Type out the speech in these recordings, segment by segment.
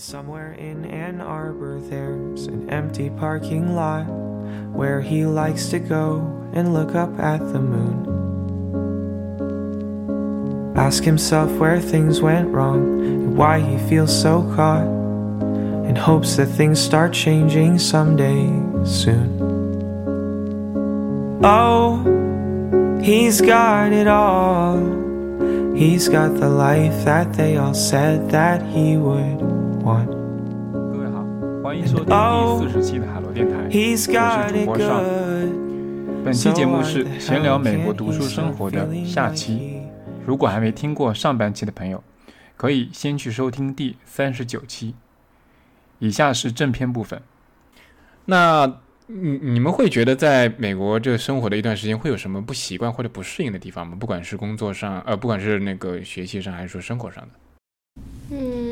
Somewhere in Ann Arbor, there's an empty parking lot where he likes to go and look up at the moon. Ask himself where things went wrong and why he feels so caught, and hopes that things start changing someday soon. Oh, he's got it all. He's got the life that they all said that he would 各位好，欢迎收听第四十期的海螺电台，我是主播尚。本期节目是闲聊美国读书生活的下期。如果还没听过上半期的朋友，可以先去收听第三十九期。以下是正片部分。那你你们会觉得在美国这生活的一段时间，会有什么不习惯或者不适应的地方吗？不管是工作上，呃，不管是那个学习上，还是说生活上的。嗯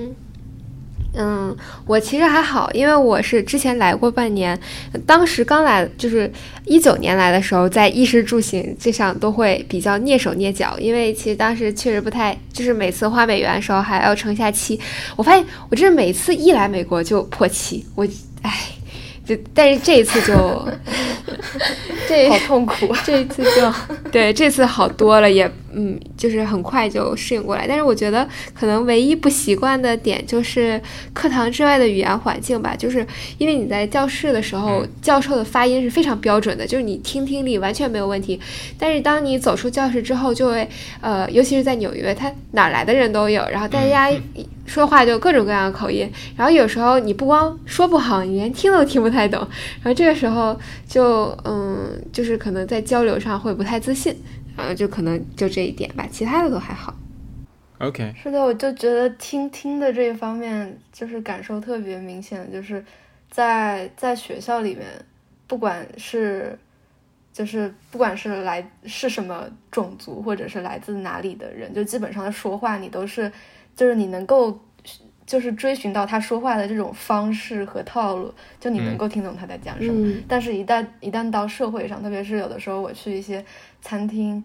嗯，我其实还好，因为我是之前来过半年，当时刚来就是一九年来的时候，在衣食住行这上都会比较蹑手蹑脚，因为其实当时确实不太，就是每次花美元的时候还要乘下期，我发现我真是每次一来美国就破期，我唉。就但是这一次就，这好痛苦啊！这一次就对，这次好多了，也嗯，就是很快就适应过来。但是我觉得可能唯一不习惯的点就是课堂之外的语言环境吧，就是因为你在教室的时候，教授的发音是非常标准的，就是你听听力完全没有问题。但是当你走出教室之后，就会呃，尤其是在纽约，他哪儿来的人都有，然后大家说话就各种各样的口音，然后有时候你不光说不好，你连听都听不太懂，然后这个时候就嗯，就是可能在交流上会不太自信，然后就可能就这一点吧，其他的都还好。OK，是的，我就觉得听听的这一方面，就是感受特别明显，就是在在学校里面，不管是就是不管是来是什么种族，或者是来自哪里的人，就基本上说话，你都是就是你能够就是追寻到他说话的这种方式和套路，就你能够听懂他在讲什么。嗯但是一旦一旦到社会上，特别是有的时候我去一些餐厅，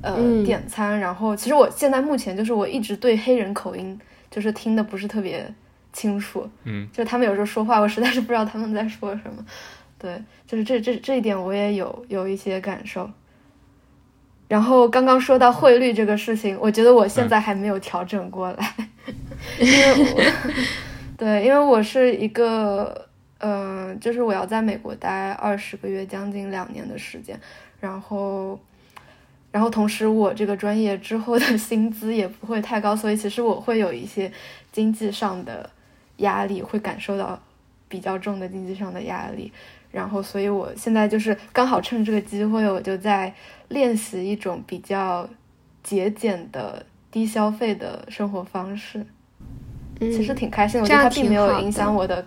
呃，嗯点餐，然后其实我现在目前就是我一直对黑人口音就是听的不是特别清楚，嗯，就他们有时候说话，我实在是不知道他们在说什么。对，就是这这这一点我也有有一些感受。然后刚刚说到汇率这个事情，我觉得我现在还没有调整过来，因为我 对，因为我是一个，嗯、就是我要在美国待二十个月，将近两年的时间，然后，然后同时我这个专业之后的薪资也不会太高，所以其实我会有一些经济上的压力，会感受到比较重的经济上的压力。然后，所以我现在就是刚好趁这个机会，我就在练习一种比较节俭的、低消费的生活方式。嗯，其实挺开心的，我这样觉得它并没有影响我的，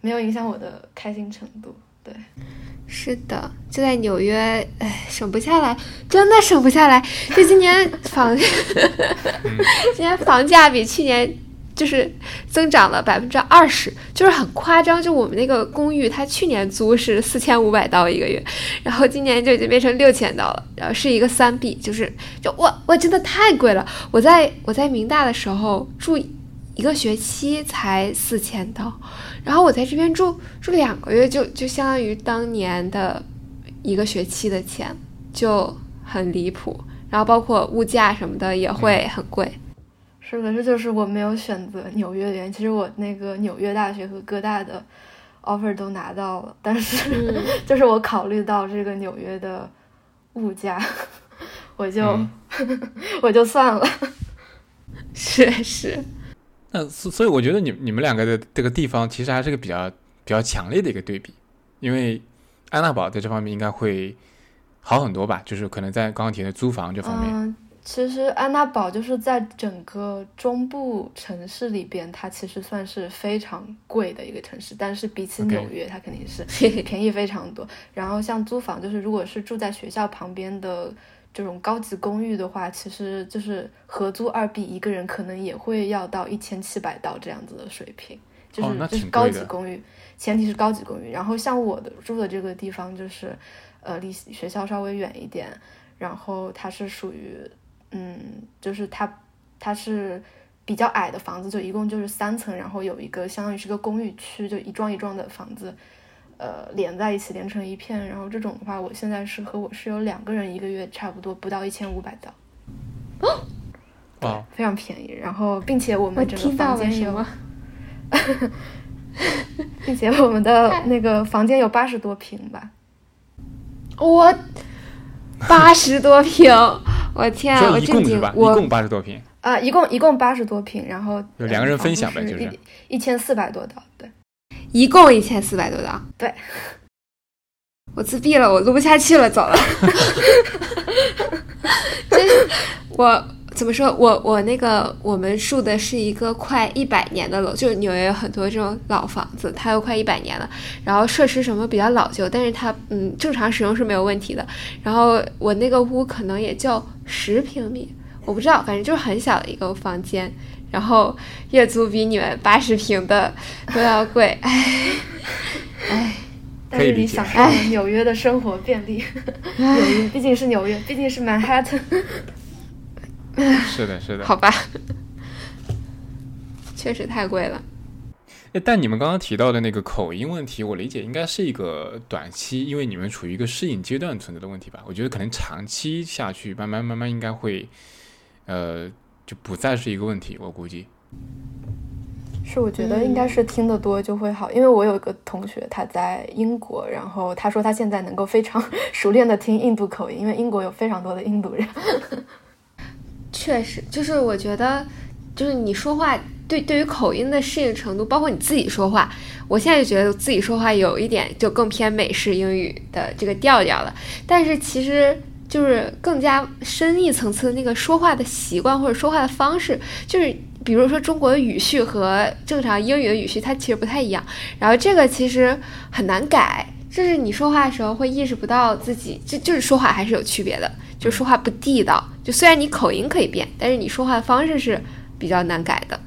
没有影响我的开心程度。对，是的，就在纽约，哎，省不下来，真的省不下来。就今年房，今年房价比去年就是增长了百分之二十，就是很夸张。就我们那个公寓，它去年租是四千五百刀一个月，然后今年就已经变成六千刀了，然后是一个三 B，就是就哇哇，真的太贵了。我在我在明大的时候住一个学期才四千刀，然后我在这边住住两个月就就相当于当年的一个学期的钱，就很离谱。然后包括物价什么的也会很贵。是的，这就是我没有选择纽约的原因。其实我那个纽约大学和哥大的 offer 都拿到了，但是、嗯 就是我考虑到这个纽约的物价，我就、嗯 我就算了。是是，那所所以我觉得你你们两个的这个地方其实还是个比较比较强烈的一个对比，因为安娜堡在这方面应该会好很多吧，就是可能在刚刚提的租房这方面，嗯，其实安娜堡就是在整个中部城市里边，它其实算是非常贵的一个城市，但是比起纽约，它肯定是便宜非常多。然后像租房，就是如果是住在学校旁边的这种高级公寓的话，其实就是合租二 B 一个人可能也会要到一千七百刀这样子的水平，就是、就是高级公寓，前提是高级公寓。然后像我的住的这个地方，就是呃离学校稍微远一点，然后它是属于嗯，就是它它是比较矮的房子，就一共就是三层，然后有一个相当于是个公寓区，就一幢一幢的房子，呃，连在一起，连成一片。然后这种的话，我现在是和我室友两个人，一个月差不多不到一千五百刀。哦，哦，非常便宜。然后，并且我我们整个房间有 并且我们的那个房间有八十多平吧。我八十多平，我天啊！我震惊一共是吧？，一共八十多平，啊，一共一共八十多平，然后有两个人呃分享呗就是一一千四百多刀，对，一共一千四百多刀。对，我自闭了，我录不下去了，走了。真是我怎么说？我我那个我们住的是一个快一百年的楼，就是纽约有很多这种老房子，它都快一百年了，然后设施什么比较老旧，但是它嗯正常使用是没有问题的。然后我那个屋可能也就十平米，我不知道，反正就是很小的一个房间。然后月租比你们八十平的都要贵，唉，唉。但是你可以理解享受纽约的生活便利，纽约毕竟是纽约，毕竟是曼哈顿。是的，是的。好吧，确实太贵了。诶但你们刚刚提到的那个口音问题，我理解应该是一个短期，因为你们处于一个适应阶段存在的问题吧。我觉得可能长期下去，慢慢慢慢应该会，呃，就不再是一个问题。我估计。是，我觉得应该是听得多就会好，因为我有一个同学他在英国，然后他说他现在能够非常 熟练的听印度口音，因为英国有非常多的印度人。确实，就是我觉得，就是你说话对对于口音的适应程度，包括你自己说话，我现在就觉得自己说话有一点就更偏美式英语的这个调调了。但是其实就是更加深一层次的那个说话的习惯或者说话的方式，就是比如说中国的语序和正常英语的语序，它其实不太一样。然后这个其实很难改，就是你说话的时候会意识不到自己，就就是说话还是有区别的，就说话不地道。就虽然你口音可以变，但是你说话的方式是比较难改的。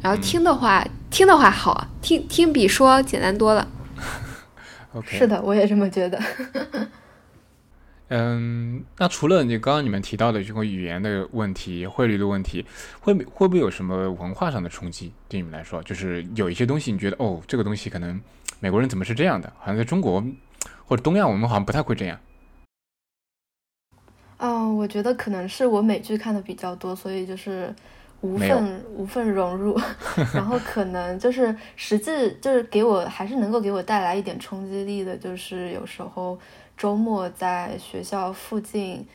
然后听的话，听的话好啊，听听比说简单多了。OK。是的，我也这么觉得。嗯，那除了你刚刚你们提到的这个语言的问题、汇率的问题，会不会不会有什么文化上的冲击？对你们来说，就是有一些东西你觉得哦，这个东西可能美国人怎么是这样的？好像在中国或者东亚，我们好像不太会这样。嗯，我觉得可能是我美剧看的比较多，所以就是无没有份无份融入，然后可能就是实际就是给我还是能够给我带来一点冲击力的，就是有时候周末在学校附近，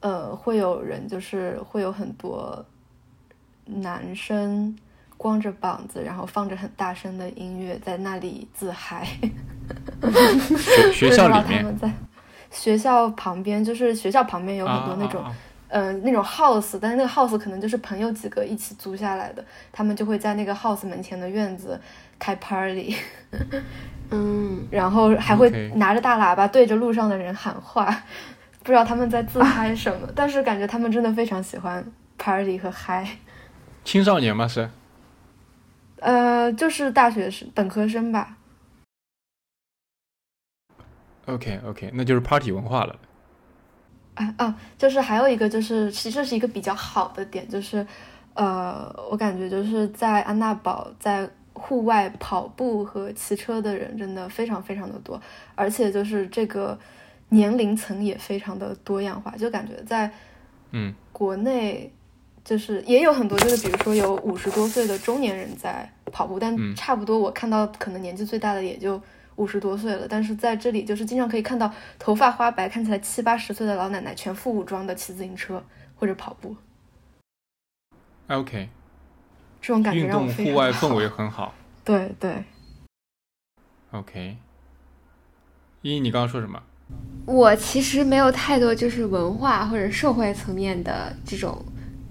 呃，会有人就是会有很多男生光着膀子，然后放着很大声的音乐在那里自嗨。学学校里不知道他面们在学校旁边，就是学校旁边有很多那种，嗯、那种 house，但是那个 house 可能就是朋友几个一起租下来的，他们就会在那个 house 门前的院子开 party，嗯，然后还会拿着大喇叭对着路上的人喊话，不知道他们在自嗨什么，但是感觉他们真的非常喜欢 party 和嗨。青少年吗？是呃，就是大学生、本科生吧。OK OK，那就是 party 文化了。啊啊，就是还有一个就是，其实这是一个比较好的点，就是，呃，我感觉就是在安娜堡在户外跑步和骑车的人真的非常非常的多，而且就是这个年龄层也非常的多样化，就感觉在嗯。国内就是也有很多，就是比如说有五十多岁的中年人在跑步，但嗯。差不多我看到可能年纪最大的也就五十多岁了，但是在这里就是经常可以看到头发花白、看起来七八十岁的老奶奶全副武装的骑自行车或者跑步，，OK，这种感觉运动让我非常户外氛围很好。对对，OK，依依，你刚刚说什么？我其实没有太多就是文化或者社会层面的这种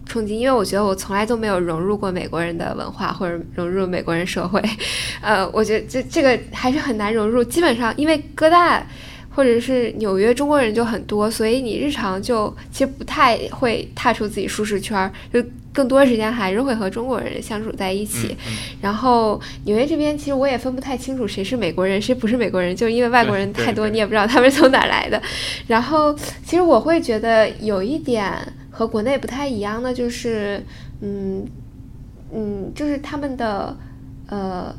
冲击，因为我觉得我从来都没有融入过美国人的文化或者融入美国人社会，呃，我觉得这这个还是很难融入。基本上因为哥大或者是纽约中国人就很多，所以你日常就其实不太会踏出自己舒适圈儿，就更多时间还是会和中国人相处在一起。嗯嗯然后纽约这边其实我也分不太清楚谁是美国人，谁不是美国人，就是因为外国人太多，你也不知道他们是从哪儿来的。然后其实我会觉得有一点和国内不太一样的，就是嗯，嗯，就是他们的呃。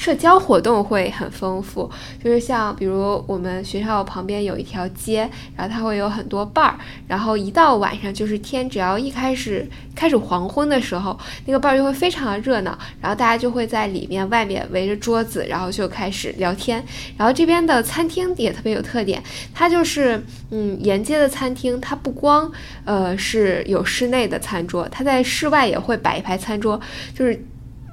社交活动会很丰富，就是像比如我们学校旁边有一条街，然后它会有很多伴儿，然后一到晚上就是天只要一开始开始黄昏的时候，那个伴儿就会非常的热闹，然后大家就会在里面外面围着桌子，然后就开始聊天。然后这边的餐厅也特别有特点，它就是嗯沿街的餐厅，它不光呃是有室内的餐桌，它在室外也会摆一排餐桌，就是。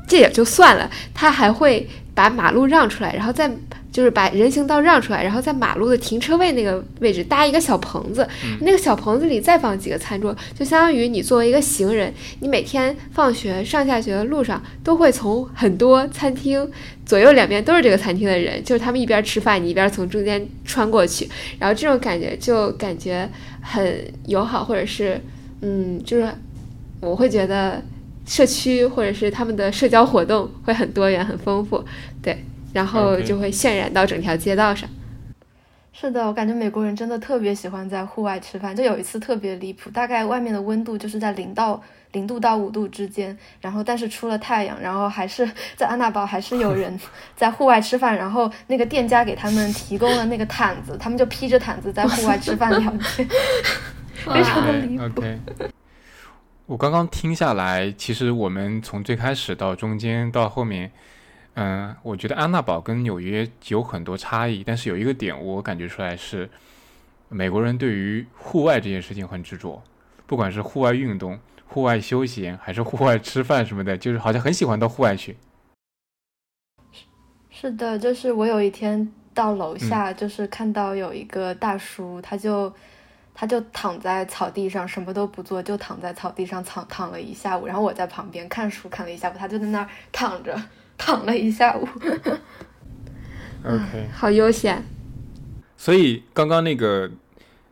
这也就算了，他还会把马路让出来，然后再就是把人行道让出来，然后在马路的停车位那个位置搭一个小棚子，那个小棚子里再放几个餐桌，就相当于你作为一个行人，你每天放学上下学的路上都会从很多餐厅左右两边都是这个餐厅的人，就是他们一边吃饭，你一边从中间穿过去，然后这种感觉就感觉很友好，或者是嗯，就是我会觉得。社区或者是他们的社交活动会很多元、很丰富，对，然后就会渲染到整条街道上。是的，我感觉美国人真的特别喜欢在户外吃饭。就有一次特别离谱，大概外面的温度就是在零到零度到五度之间，然后但是出了太阳，然后还是在安娜堡还是有人 在户外吃饭，然后那个店家给他们提供了那个毯子，他们就披着毯子在户外吃饭聊天，非常的离谱。我刚刚听下来，其实我们从最开始到中间到后面，嗯，我觉得安娜堡跟纽约有很多差异，但是有一个点我感觉出来是，美国人对于户外这件事情很执着，不管是户外运动、户外休闲，还是户外吃饭什么的，就是好像很喜欢到户外去。是的，就是我有一天到楼下，就是看到有一个大叔，他就。他就躺在草地上，什么都不做，就躺在草地上躺躺了一下午。然后我在旁边看书看了一下午，他就在那儿躺着躺了一下午。OK，好悠闲。所以刚刚那个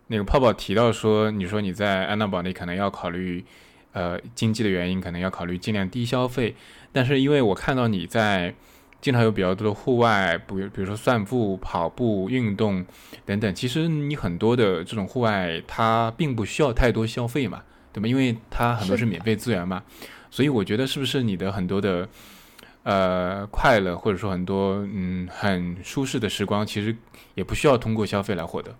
那个泡泡提到说，你说你在安娜堡，你可能要考虑呃经济的原因，可能要考虑尽量低消费。但是因为我看到你在。经常有比较多的户外，比比如说散步、跑步、运动等等。其实你很多的这种户外，它并不需要太多消费嘛，对吧？因为它很多是免费资源嘛。所以我觉得是不是你的很多的呃快乐，或者说很多嗯很舒适的时光，其实也不需要通过消费来获得。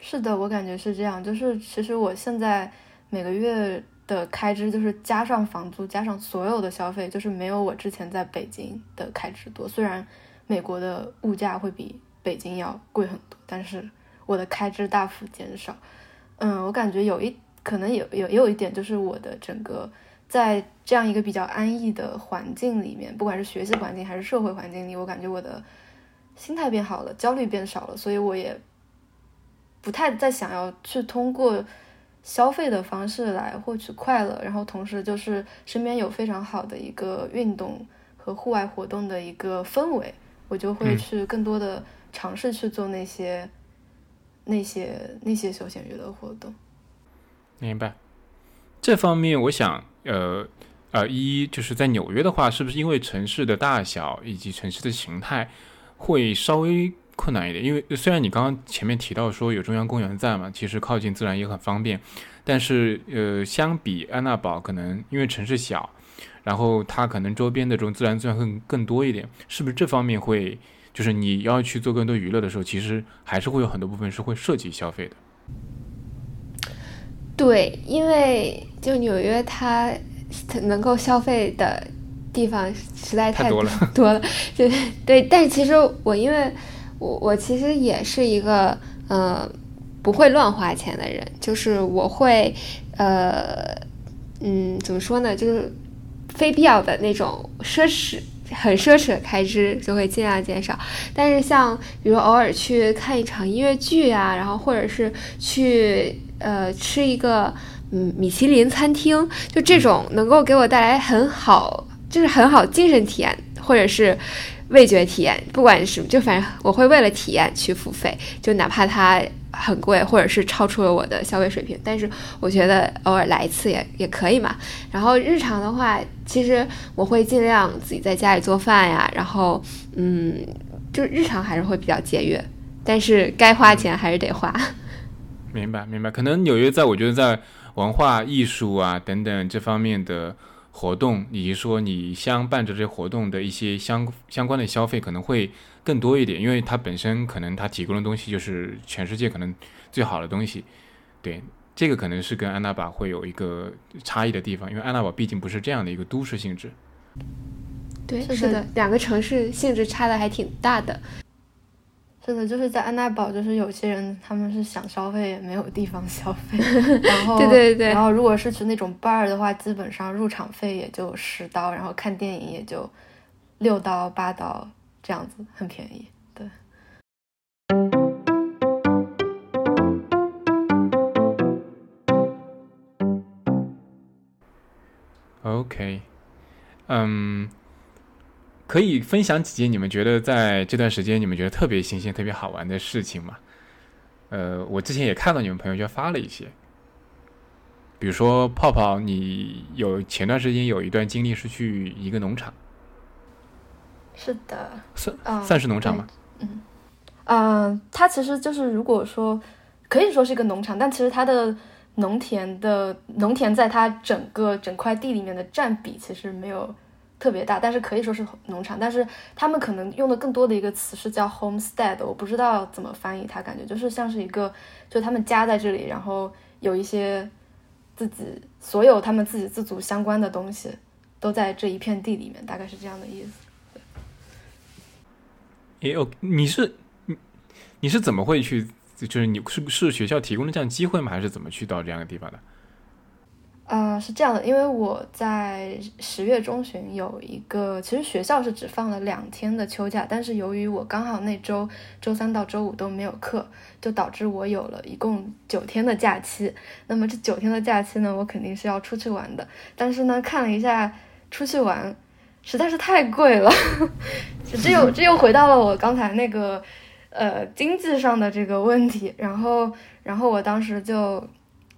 是的，我感觉是这样。就是其实我现在每个月。的开支就是加上房租，加上所有的消费，就是没有我之前在北京的开支多。虽然美国的物价会比北京要贵很多，但是我的开支大幅减少。嗯，我感觉有一可能有有也有一点，就是我的整个在这样一个比较安逸的环境里面，不管是学习环境还是社会环境里，我感觉我的心态变好了，焦虑变少了，所以我也不太再想要去通过。消费的方式来获取快乐，然后同时就是身边有非常好的一个运动和户外活动的一个氛围，我就会去更多的尝试去做那些那些那些休闲娱乐活动。明白。这方面，我想，呃呃，一就是在纽约的话，是不是因为城市的大小以及城市的形态会稍微？困难一点，因为虽然你刚刚前面提到说有中央公园在嘛，其实靠近自然也很方便，但是呃，相比安娜堡，可能因为城市小，然后它可能周边的这种自然资源更更多一点，是不是这方面会就是你要去做更多娱乐的时候，其实还是会有很多部分是会涉及消费的。对，因为就纽约它能够消费的地方实在太多了，多了，对对，但是其实我因为。我我其实也是一个呃不会乱花钱的人，就是我会呃嗯怎么说呢，就是非必要的那种奢侈很奢侈的开支就会尽量减少。但是像比如偶尔去看一场音乐剧啊，然后或者是去呃吃一个嗯米其林餐厅，就这种能够给我带来很好就是很好精神体验，或者是。味觉体验，不管是就反正我会为了体验去付费，就哪怕它很贵，或者是超出了我的消费水平，但是我觉得偶尔来一次也也可以嘛。然后日常的话，其实我会尽量自己在家里做饭呀，然后嗯，就日常还是会比较节约，但是该花钱还是得花。明白明白，可能纽约在我觉得在文化艺术啊等等这方面的。活动，以及说你相伴着这些活动的一些相相关的消费可能会更多一点，因为它本身可能它提供的东西就是全世界可能最好的东西。对，这个可能是跟安娜堡会有一个差异的地方，因为安娜堡毕竟不是这样的一个都市性质。对，是的，两个城市性质差的还挺大的。是的，就是在安娜堡，就是有些人他们是想消费也没有地方消费，然后对对对，然后如果是去那种 bar 的话，基本上入场费也就十刀，然后看电影也就六刀八刀这样子，很便宜。对。OK，嗯。可以分享几件你们觉得在这段时间你们觉得特别新鲜、特别好玩的事情吗？呃，我之前也看到你们朋友圈发了一些，比如说泡泡，你有前段时间有一段经历是去一个农场，是的，算算是农场吗？嗯，嗯，它其实就是如果说可以说是一个农场，但其实它的农田的农田在它整个整块地里面的占比其实没有。特别大，但是可以说是农场，但是他们可能用的更多的一个词是叫 homestead，我不知道怎么翻译，它感觉就是像是一个，就他们家在这里，然后有一些自己所有他们自给自足相关的东西都在这一片地里面，大概是这样的意思。哎哦，你是你你是怎么会去？就是你是是学校提供的这样机会吗？还是怎么去到这样的地方的？呃，是这样的，因为我在十月中旬有一个，其实学校是只放了两天的秋假，但是由于我刚好那周周三到周五都没有课，就导致我有了一共九天的假期。那么这九天的假期呢，我肯定是要出去玩的。但是呢，看了一下出去玩实在是太贵了，这又 这又回到了我刚才那个呃经济上的这个问题。然后，然后我当时就。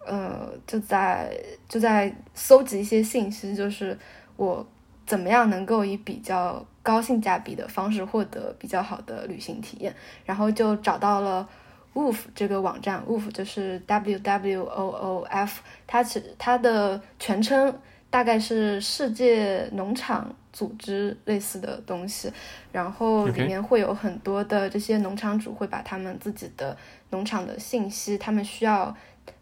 呃，就在就在搜集一些信息，就是我怎么样能够以比较高性价比的方式获得比较好的旅行体验，然后就找到了 Woof 这个网站，Woof 就是 W W O O F，它其它的全称大概是世界农场组织类似的东西，然后里面会有很多的这些农场主会把他们自己的农场的信息，他们需要。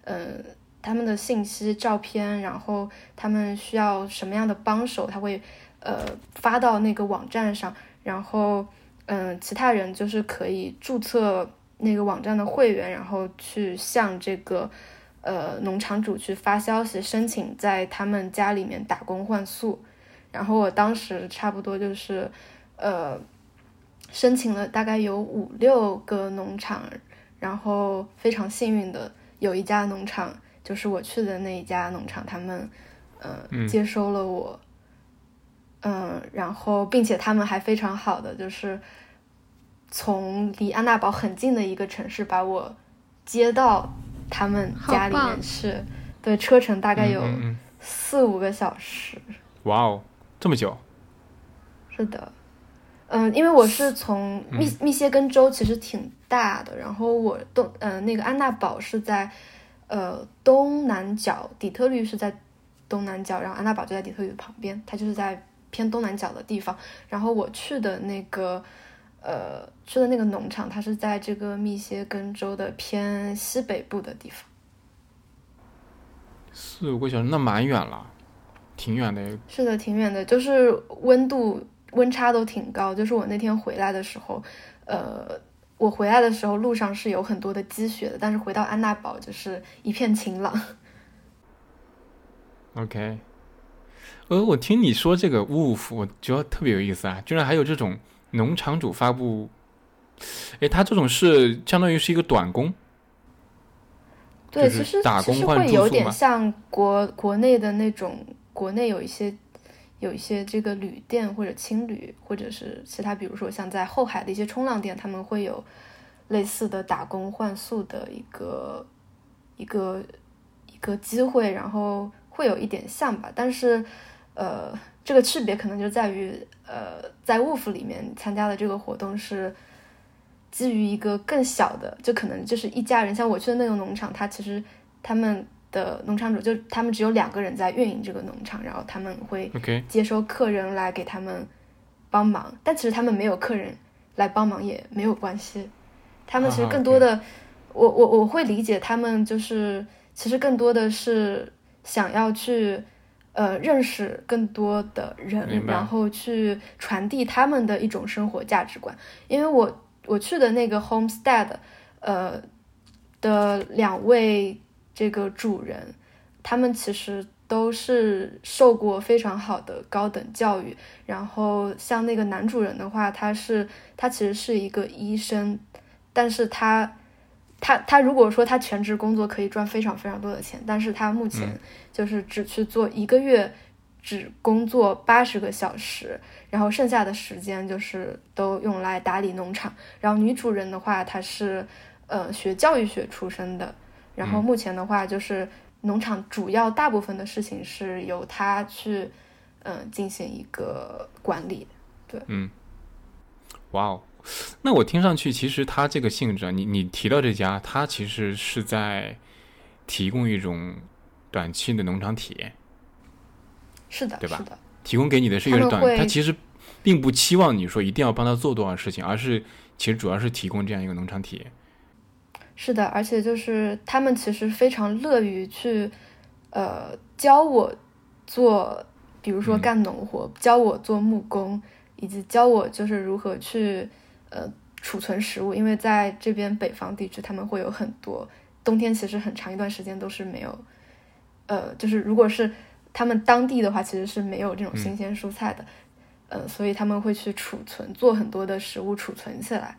嗯，他们的信息、照片，然后他们需要什么样的帮手，他会呃发到那个网站上，然后嗯，其他人就是可以注册那个网站的会员，然后去向这个呃农场主去发消息，申请在他们家里面打工换宿。然后我当时差不多就是呃申请了大概有五六个农场，然后非常幸运的。有一家农场，就是我去的那一家农场，他们，嗯，接收了我，嗯，然后并且他们还非常好的，就是从离安娜堡很近的一个城市把我接到他们家里面去，对，车程大概有四五个小时。哇哦，这么久？是的，嗯，因为我是从密密歇根州，其实挺。大的，然后我东呃那个安娜堡是在呃东南角，底特律是在东南角，然后安娜堡就在底特律的旁边，它就是在偏东南角的地方。然后我去的那个呃去的那个农场，它是在这个密歇根州的偏西北部的地方。四五个小时，那蛮远了，挺远的。是的，挺远的，就是温度温差都挺高。就是我那天回来的时候，呃。我回来的时候，路上是有很多的积雪的，但是回到安娜堡就是一片晴朗。OK，呃，我听你说这个 Wolf，我觉得特别有意思啊，居然还有这种农场主发布，哎，他这种是相当于是一个短工，对，其实其实会有点像国国内的那种，国内有一些。有一些这个旅店或者青旅，或者是其他，比如说像在后海的一些冲浪店，他们会有类似的打工换宿的一个一个一个机会，然后会有一点像吧。但是，呃，这个区别可能就在于，呃，在 Wolf 里面参加的这个活动是基于一个更小的，就可能就是一家人，像我去的那个农场，它其实他们。的农场主，就他们只有两个人在运营这个农场，然后他们会接收客人来给他们帮忙，但其实他们没有客人来帮忙也没有关系，他们其实更多的，我我我会理解他们就是其实更多的是想要去呃认识更多的人，然后去传递他们的一种生活价值观，因为我我去的那个 homestead，呃的两位这个主人，他们其实都是受过非常好的高等教育。然后像那个男主人的话，他是他其实是一个医生，但是他他他如果说他全职工作可以赚非常非常多的钱，但是他目前就是只去做一个月。只工作八十个小时，然后剩下的时间就是都用来打理农场。然后女主人的话，她是呃学教育学出身的，然后目前的话就是农场主要大部分的事情是由他去嗯、呃进行一个管理。对嗯，哇哦，那我听上去其实他这个性质啊，你你提到这家，他其实是在提供一种短期的农场体验。是的，对吧是的，提供给你的是一个短，他他其实并不期望你说一定要帮他做多少事情，而是其实主要是提供这样一个农场体验。是的，而且就是他们其实非常乐于去呃教我做，比如说嗯。干农活，教我做木工，以及教我就是如何去呃储存食物，因为在这边北方地区他们会有很多冬天，其实很长一段时间都是没有，呃，就是如果是他们当地的话，其实是没有这种嗯。新鲜蔬菜的，呃，所以他们会去储存，做很多的食物储存起来，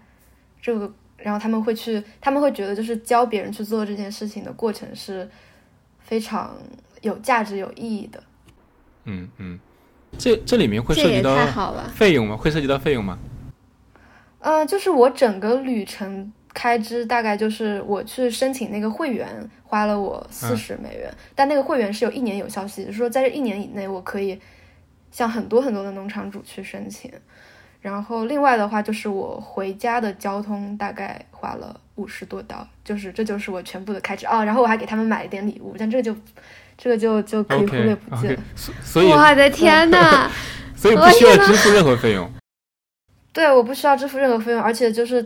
这个。然后他们会去，他们会觉得就是教别人去做这件事情的过程是非常有价值、有意义的。嗯嗯，这这里面会涉及到。费用吗？会涉及到费用吗？呃，就是我整个旅程开支大概就是我去申请那个会员花了我四十美元，但那个会员是有一年有效期，就是说在这一年以内我可以向很多很多的农场主去申请。然后另外的话就是我回家的交通大概花了五十多刀，就是这就是我全部的开支哦。然后我还给他们买了点礼物，但这个就这个就就可以忽略不计了。所所以我的天呐，所以 不需要支付任何费用。对，我不需要支付任何费用，而且就是，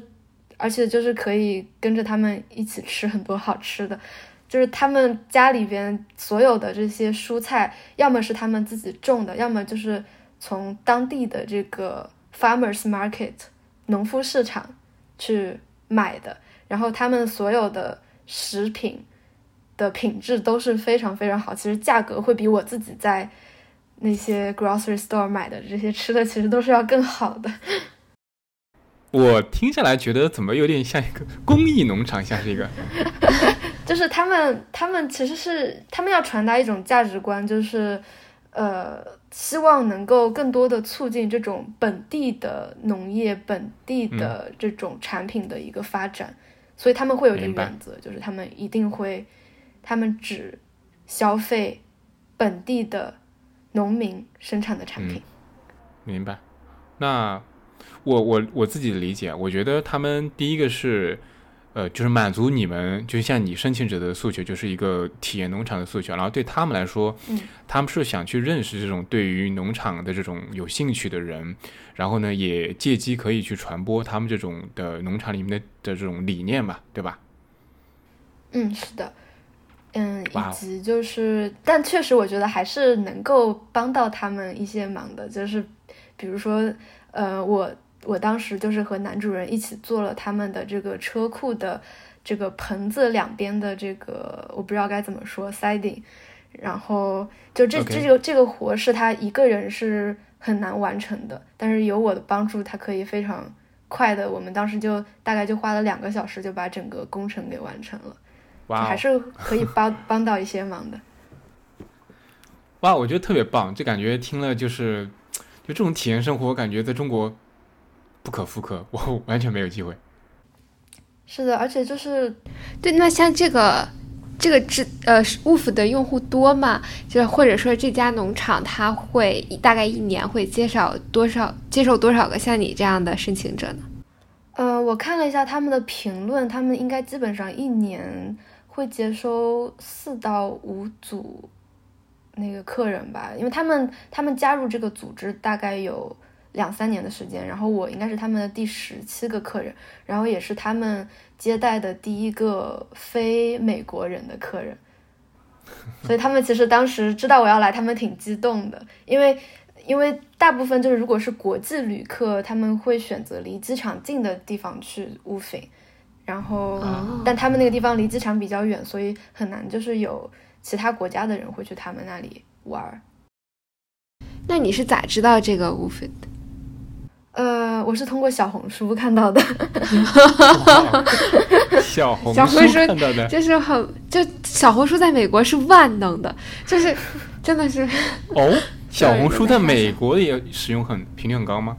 而且就是可以跟着他们一起吃很多好吃的，就是他们家里边所有的这些蔬菜，要么是他们自己种的，要么就是从当地的这个 farmers market 农夫市场去买的，然后他们所有的食品的品质都是非常非常好，其实价格会比我自己在那些 grocery store 买的这些吃的其实都是要更好的。我听下来觉得怎么有点像一个 公益农场，像是一个 就是他们，他们其实是他们要传达一种价值观，就是呃，希望能够更多的促进这种本地的农业、本地的这种产品的一个发展，所以他们会有一个原则，就是他们一定会，他们只消费本地的农民生产的产品。明白。那我我我自己的理解，我觉得他们第一个是，呃，就是满足你们，就像你申请者的诉求，就是一个体验农场的诉求。然后对他们来说，嗯他们是想去认识这种对于农场的这种有兴趣的人，然后呢，也借机可以去传播他们这种的农场里面的的这种理念吧，对吧？嗯，是的，嗯，以及就是，但确实我觉得还是能够帮到他们一些忙的，就是比如说，呃，我我当时就是和男主人一起做了他们的这个车库的这个棚子两边的这个，我不知道该怎么说 siding，然后就这这个这个活是他一个人是很难完成的，但是有我的帮助，他可以非常快的，我们当时就大概就花了两个小时就把整个工程给完成了。哇哦，还是可以帮帮到一些忙的。哇，我觉得特别棒，就感觉听了就是，就这种体验生活，我感觉在中国不可复刻，我 完全没有机会。是的，而且就是对，那像这个这个支呃 Woof 的用户多吗？就是或者说这家农场它会大概一年会接少多少接受多少个像你这样的申请者呢？呃，我看了一下他们的评论，他们应该基本上一年会接收四到五组那个客人吧，因为他们他们加入这个组织大概有两三年的时间，然后我应该是他们的第十七个客人，然后也是他们接待的第一个非美国人的客人，所以他们其实当时知道我要来，他们挺激动的，因为。因为大部分就是如果是国际旅客，他们会选择离机场近的地方去乌菲，然后但他们那个地方离机场比较远，所以很难就是有其他国家的人会去他们那里玩。那你是咋知道这个乌菲的？呃，我是通过小红书看到的。小红小红书看到的，就是很就小红书在美国是万能的，就是真的是哦。小红书在美国也使用很频率很高吗？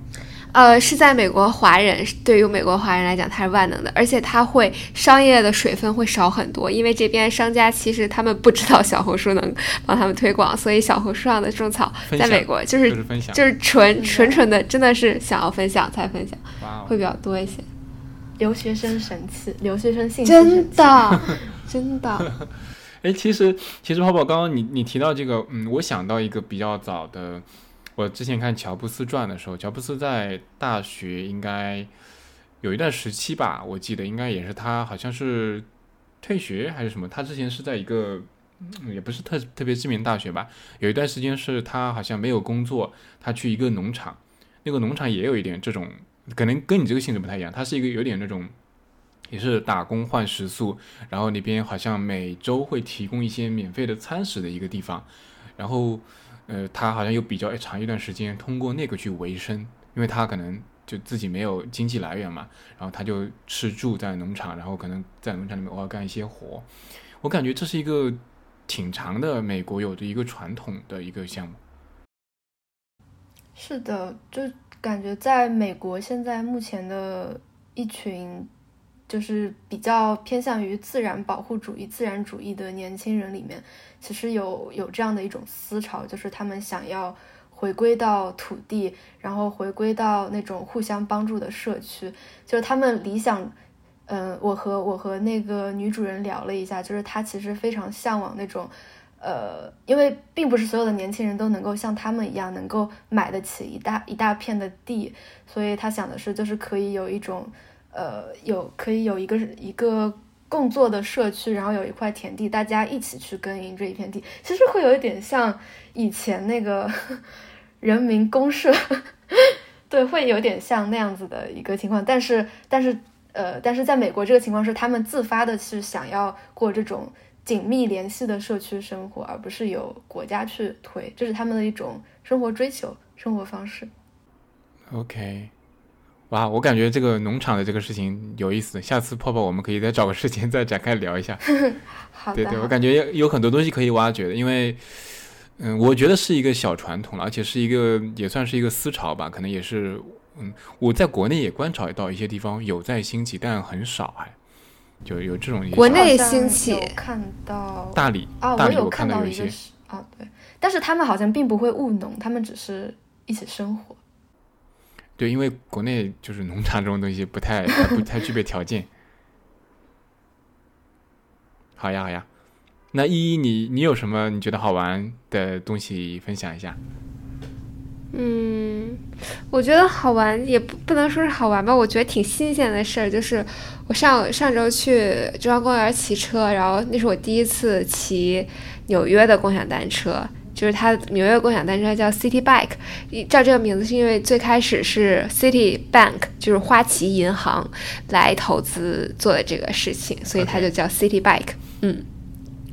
呃，是在美国华人对于美国华人来讲，它是万能的，而且它会商业的水分会少很多，因为这边商家其实他们不知道小红书能帮他们推广，所以小红书上的种草在美国就是就是纯纯纯的，真的是想要分享才分享，会比较多一些。留学生神器，留学生信息真的真的。哎，其实其实泡泡刚刚你你提到这个，嗯，我想到一个比较早的，我之前看乔布斯传的时候，乔布斯在大学应该有一段时期吧，我记得应该也是他好像是退学还是什么，他之前是在一个也不是特特别知名大学吧，有一段时间是他好像没有工作，他去一个农场，那个农场也有一点这种，可能跟你这个性质不太一样，他是一个有点那种。也是打工换食宿，然后那边好像每周会提供一些免费的餐食的一个地方，然后，呃，他好像有比较长一段时间通过那个去维生，因为他可能就自己没有经济来源嘛，然后他就吃住在农场，然后可能在农场里面偶尔干一些活，我感觉这是一个挺长的美国有的一个传统的一个项目。是的，就感觉在美国现在目前的一群。就是比较偏向于自然保护主义、自然主义的年轻人里面，其实有有这样的一种思潮，就是他们想要回归到土地，然后回归到那种互相帮助的社区。就是他们理想，嗯，我和我和那个女主人聊了一下，就是她其实非常向往那种，呃，因为并不是所有的年轻人都能够像他们一样能够买得起一大一大片的地，所以她想的是，就是可以有一种。呃，有可以有一个一个共作的社区，然后有一块田地，大家一起去耕耘这一片地，其实会有一点像以前那个 人民公社，对，会有点像那样子的一个情况。但是，但是，呃，但是在美国这个情况是，他们自发的去想要过这种紧密联系的社区生活，而不是由国家去推，这是他们的一种生活追求、生活方式。OK。哇，我感觉这个农场的这个事情有意思，下次泡泡我们可以再找个时间再展开聊一下。好的，对对，我感觉有很多东西可以挖掘的，因为，嗯，我觉得是一个小传统了而且是一个也算是一个思潮吧，可能也是，嗯，我在国内也观察到一些地方有在兴起，但很少，还就有这种国内兴起。看到大理啊，我有看到一些啊，对，但是他们好像并不会务农，他们只是一起生活。对，因为国内就是农场这种东西不太不太具备条件。好呀好呀，那依依你你有什么你觉得好玩的东西分享一下？嗯，我觉得好玩也不不能说是好玩吧，我觉得挺新鲜的事儿，就是我上上周去中央公园骑车，然后那是我第一次骑纽约的共享单车。就是它纽约共享单车叫 City Bike，叫这个名字是因为最开始是 City Bank，就是花旗银行来投资做的这个事情，所以它就叫 City Bike。嗯，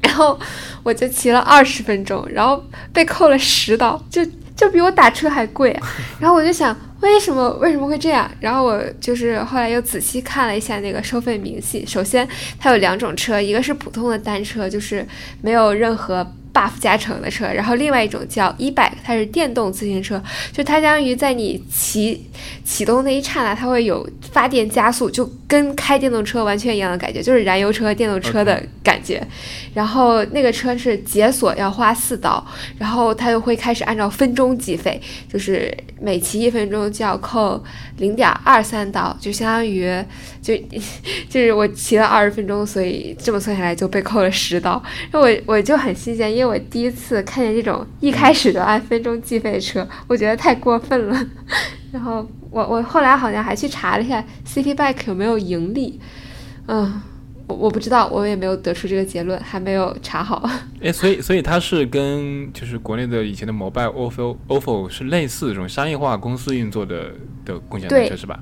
然后我就骑了二十分钟，然后被扣了十刀，就就比我打车还贵。然后我就想，为什么为什么会这样？然后我就是后来又仔细看了一下那个收费明细。首先，它有两种车，一个是普通的单车，就是没有任何。Buff 加成的车，然后另外一种叫 e bike，它是电动自行车，就它相当于在你骑启动那一刹那，它会有发电加速，就跟开电动车完全一样的感觉，就是燃油车、电动车的感觉。然后那个车是解锁要花四刀，然后它就会开始按照分钟计费，就是每骑一分钟就要扣零点二三刀，就相当于就 就是我骑了二十分钟，所以这么算下来就被扣了十刀。我我就很新鲜，因为我第一次看见这种一开始就按分钟计费的车，我觉得太过分了。然后我我后来好像还去查了一下 City Bike 有没有盈利，嗯，我我不知道，我也没有得出这个结论，还没有查好。哎，所以所以它是跟就是国内的以前的摩拜 ofo ofo 是类似这种商业化公司运作的的共享单车是吧？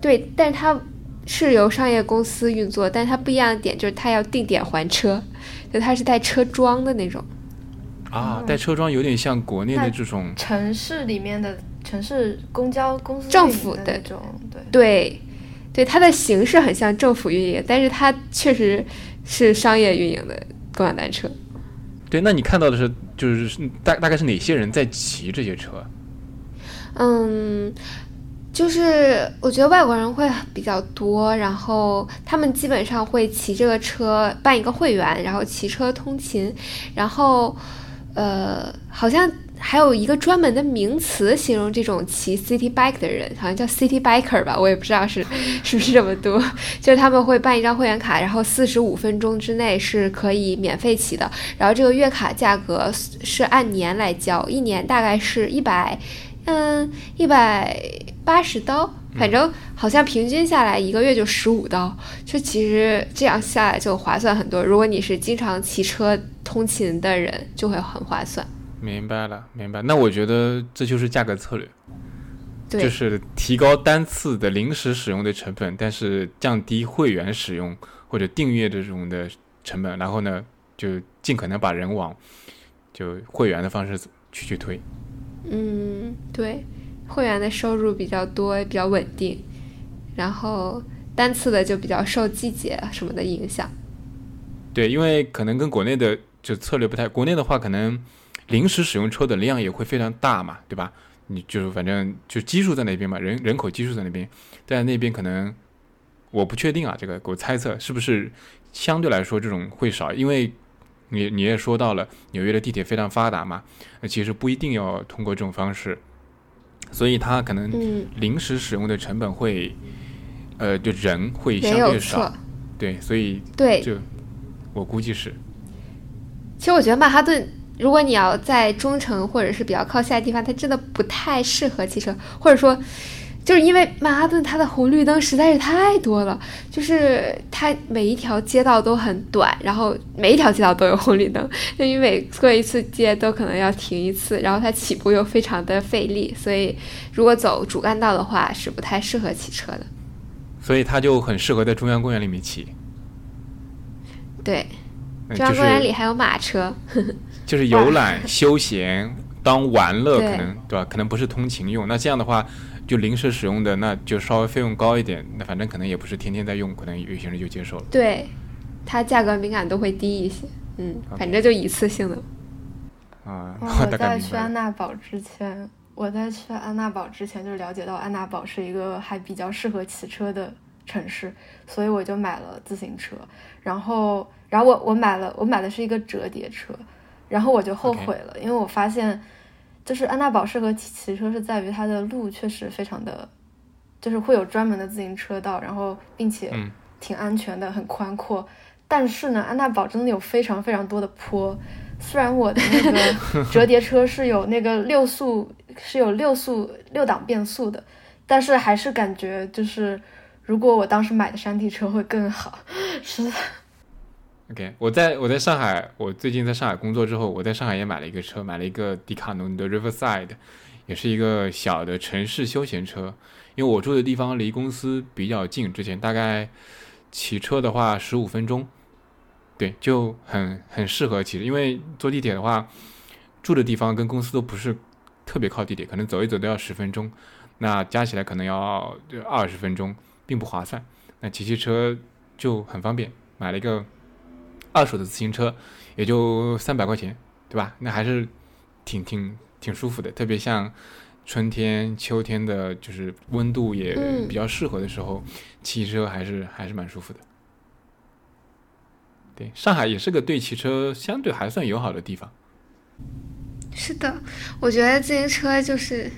对，但是它是由商业公司运作，但它不一样的点就是它要定点还车，就它是带车桩的那种。啊，带车桩有点像国内的这种城市里面的。城市公交公司政府的那种，对对对，它的形式很像政府运营，但是它确实是商业运营的共享单车。对，那你看到的是，就是大大概是哪些人在骑这些车？嗯，就是我觉得外国人会比较多，然后他们基本上会骑这个车办一个会员，然后骑车通勤，然后呃，好像。还有一个专门的名词形容这种骑 city bike 的人，好像叫 city biker 吧，我也不知道是是不是这么读。就是他们会办一张会员卡，然后四十五分钟之内是可以免费骑的。然后这个月卡价格是按年来交，一年大概是一百，嗯，一百八十刀，反正好像平均下来一个月就十五刀。就其实这样下来就划算很多。如果你是经常骑车通勤的人，就会很划算。明白了，明白。那我觉得这就是价格策略，就是提高单次的临时使用的成本，但是降低会员使用或者订阅这种的成本，然后呢，就尽可能把人往就会员的方式去去推。嗯，对，会员的收入比较多，比较稳定，然后单次的就比较受季节什么的影响。对，因为可能跟国内的就策略不太，国内的话可能。临时使用车的量也会非常大嘛，对吧？你就是反正就基数在那边嘛，人人口基数在那边，在那边可能我不确定啊，这个我猜测是不是相对来说这种会少，因为你你也说到了纽约的地铁非常发达嘛，那其实不一定要通过这种方式，所以它可能临时使用的成本会呃就人会相对少，对，所以对，就我估计是。其实我觉得曼哈顿。如果你要在中城或者是比较靠下的地方，它真的不太适合汽车，或者说，就是因为曼哈顿它的红绿灯实在是太多了，就是它每一条街道都很短，然后每一条街道都有红绿灯，就你每过一次街都可能要停一次，然后它起步又非常的费力，所以如果走主干道的话是不太适合骑车的。所以它就很适合在中央公园里面骑。对，中央公园里还有马车。就是游览 休闲当玩乐，可能对吧？可能不是通勤用。那这样的话，就临时使用的，那就稍微费用高一点。那反正可能也不是天天在用，可能有些人就接受了。对，它价格敏感度会低一些。嗯，反正就一次性的。啊，我在去安娜堡之前，我在去安娜堡之前就了解到安娜堡是一个还比较适合骑车的城市，所以我就买了自行车。然后，然后我我买了，我买的是一个折叠车。然后我就后悔了，因为我发现，就是安娜堡适合骑骑车是在于它的路确实非常的，就是会有专门的自行车道，然后并且挺安全的，很宽阔。但是呢，安娜堡真的有非常非常多的坡。虽然我的那个 折叠车是有那个六速，是有六速六档变速的，但是还是感觉就是如果我当时买的山地车会更好，是。OK，我在我在上海，我最近在上海工作之后，我在上海也买了一个车，买了一个迪卡侬的 Riverside，也是一个小的城市休闲车。因为我住的地方离公司比较近，之前大概骑车的话十五分钟，对，就很很适合骑。因为坐地铁的话，住的地方跟公司都不是特别靠地铁，可能走一走都要十分钟，那加起来可能要二十分钟，并不划算。那骑骑车就很方便，买了一个。二手的自行车也就三百块钱，对吧？那还是挺挺挺舒服的。特别像春天、秋天的，就是温度也比较适合的时候，骑车还是还是蛮舒服的。对，上海也是个对骑车相对还算友好的地方。是的，我觉得自行车就是，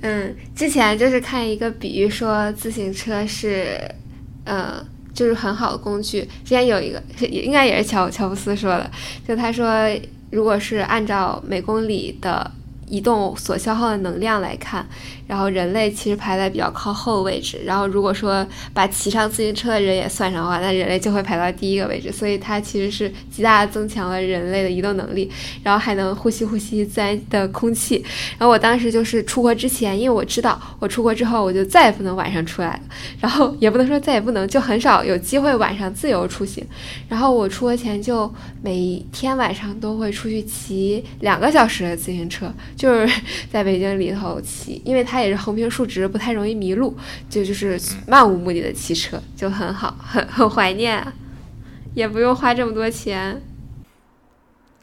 嗯，之前就是看一个比喻说自行车是，呃，就是很好的工具。之前有一个应该也是乔乔布斯说的，就他说，如果是按照每公里的。移动所消耗的能量来看，然后人类其实排在比较靠后的位置。然后如果说把骑上自行车的人也算上的话，那人类就会排到第一个位置。所以它其实是极大的增强了人类的移动能力，然后还能呼吸呼吸自然的空气。然后我当时就是出国之前，因为我知道我出国之后我就再也不能晚上出来了，然后也不能说再也不能，就很少有机会晚上自由出行。然后我出国前就每天晚上都会出去骑两个小时的自行车。就是在北京里头骑，因为它也是横平竖直，不太容易迷路，就就是漫无目的的骑车就很好，很很怀念，也不用花这么多钱。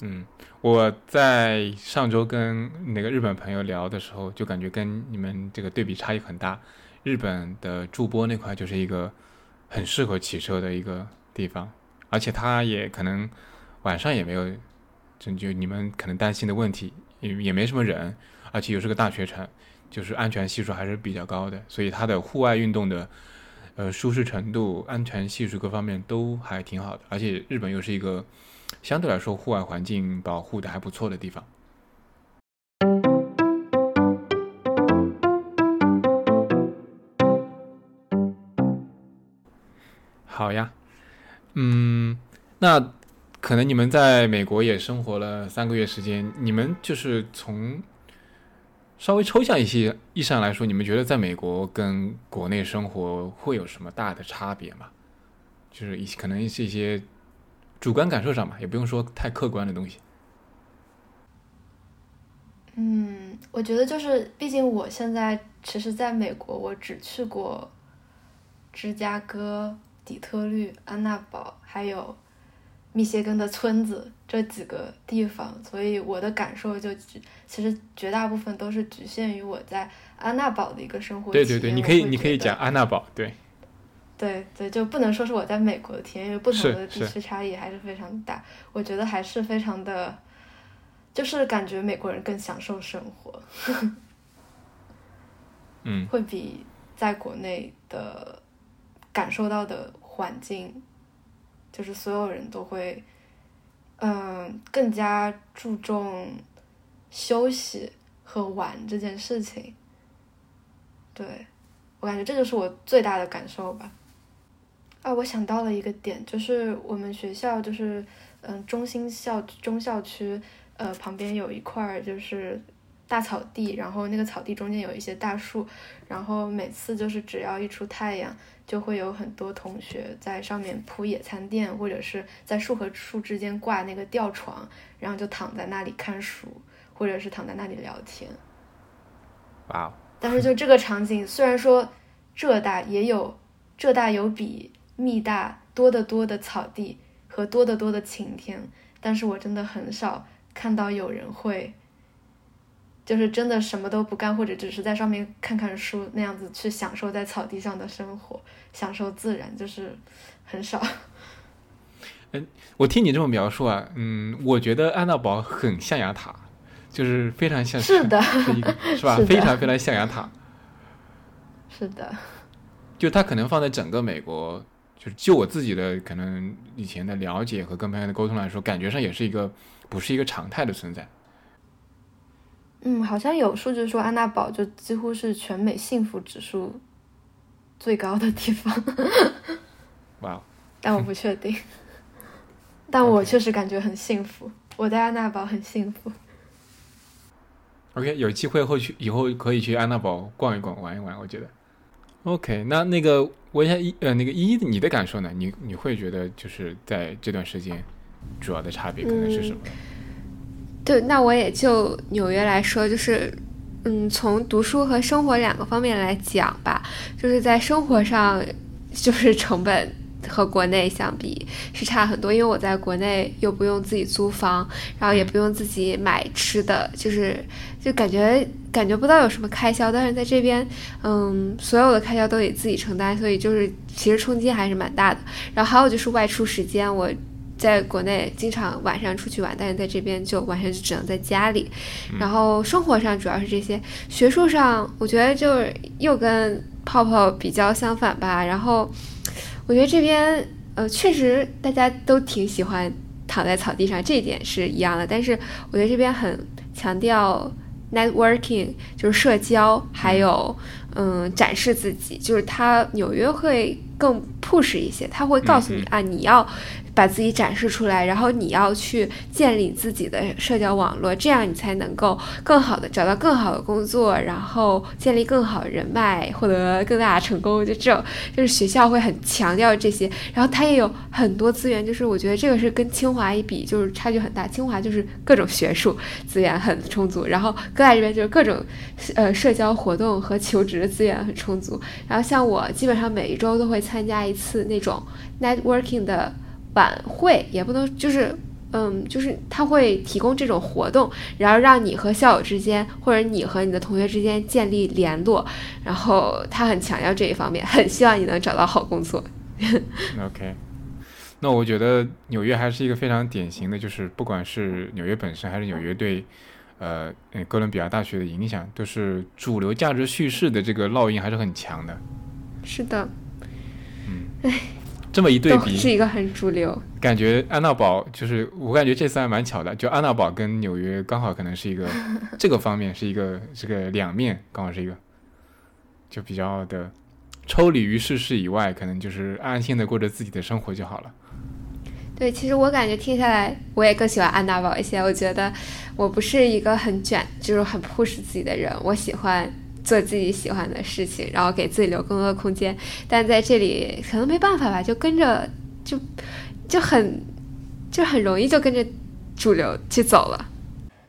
嗯，我在上周跟那个日本朋友聊的时候，就感觉跟你们这个对比差异很大。日本的筑波那块就是一个很适合骑车的一个地方，而且它也可能晚上也没有，就就你们可能担心的问题。也也没什么人，而且又是个大学城，就是安全系数还是比较高的，所以它的户外运动的，呃，舒适程度、安全系数各方面都还挺好的。而且日本又是一个相对来说户外环境保护的还不错的地方。好呀，嗯，那。可能你们在美国也生活了三个月时间，你们就是从稍微抽象一些意义上来说，你们觉得在美国跟国内生活会有什么大的差别吗？就是一些可能是一些主观感受上吧，也不用说太客观的东西。嗯，我觉得就是，毕竟我现在其实在美国，我只去过芝加哥、底特律、安娜堡，还有。密歇根的村子这几个地方，所以我的感受就其实绝大部分都是局限于我在安娜堡的一个生活。对对对，你可以你可以讲安娜堡，对。对对，就不能说是我在美国的体验，因为不同的地区差异还是非常大。我觉得还是非常的，就是感觉美国人更享受生活。嗯。会比在国内的感受到的环境。就是所有人都会，嗯，更加注重休息和玩这件事情。对我感觉这就是我最大的感受吧。啊，我想到了一个点，就是我们学校就是嗯中心校中校区呃旁边有一块就是大草地，然后那个草地中间有一些大树，然后每次就是只要一出太阳。就会有很多同学在上面铺野餐垫，或者是在树和树之间挂那个吊床，然后就躺在那里看书，或者是躺在那里聊天。哇！但是就这个场景，虽然说浙大也有浙大有比密大多得多的草地和多得多的晴天，但是我真的很少看到有人会。就是真的什么都不干，或者只是在上面看看书那样子去享受在草地上的生活，享受自然，就是很少。嗯，我听你这么描述啊，嗯，我觉得安娜堡很象牙塔，就是非常像是的，是吧？非常非常象牙塔。是的。就它可能放在整个美国，就是就我自己的可能以前的了解和跟朋友的沟通来说，感觉上也是一个不是一个常态的存在。嗯，好像有数据说安娜堡就几乎是全美幸福指数最高的地方。哇！但我不确定。但我确实感觉很幸福，我在安娜堡很幸福。OK，有机会后去，以后可以去安娜堡逛一逛、玩一玩。我觉得。OK，那那个问一下一呃那个一你的感受呢？你你会觉得就是在这段时间主要的差别可能是什么？对，那我也就纽约来说，就是，嗯，从读书和生活两个方面来讲吧，就是在生活上，就是成本和国内相比是差很多，因为我在国内又不用自己租房，然后也不用自己买吃的，就是就感觉。感觉不到有什么开销，但是在这边，嗯，所有的开销都得自己承担，所以就是其实冲击还是蛮大的。然后还有就是外出时间，我在国内经常晚上出去玩，但是在这边就完全就只能在家里。然后生活上主要是这些，学术上我觉得就是又跟泡泡比较相反吧。然后我觉得这边呃确实大家都挺喜欢躺在草地上，这一点是一样的。但是我觉得这边很强调。networking 就是社交，还有嗯展示自己，就是他纽约会更 push 一些，他会告诉你啊，你要。把自己展示出来，然后你要去建立自己的社交网络，这样你才能够更好的找到更好的工作，然后建立更好的人脉，获得更大的成功。就这种，就是学校会很强调这些，然后他也有很多资源。就是我觉得这个是跟清华一比，就是差距很大。清华就是各种学术资源很充足，然后哥大这边就是各种呃社交活动和求职的资源很充足。然后像我基本上每一周都会参加一次那种 networking 的。晚会也不能就是，嗯，就是他会提供这种活动，然后让你和校友之间，或者你和你的同学之间建立联络，然后他很强调这一方面，很希望你能找到好工作。OK，那我觉得纽约还是一个非常典型的，就是不管是纽约本身，还是纽约对，呃，哥伦比亚大学的影响，都是主流价值叙事的这个烙印还是很强的。是的。嗯。唉。这么一对比，是一个很主流。感觉安娜堡就是我感觉这次还蛮巧的，就安娜堡跟纽约刚好可能是一个 这个方面是一个这个两面，刚好是一个就比较的抽离于世事以外，可能就是安心的过着自己的生活就好了。对，其实我感觉听下来，我也更喜欢安娜堡一些。我觉得我不是一个很卷，就是很 push 自己的人，我喜欢。做自己喜欢的事情，然后给自己留更多的空间，但在这里可能没办法吧，就跟着就就很就很容易就跟着主流去走了。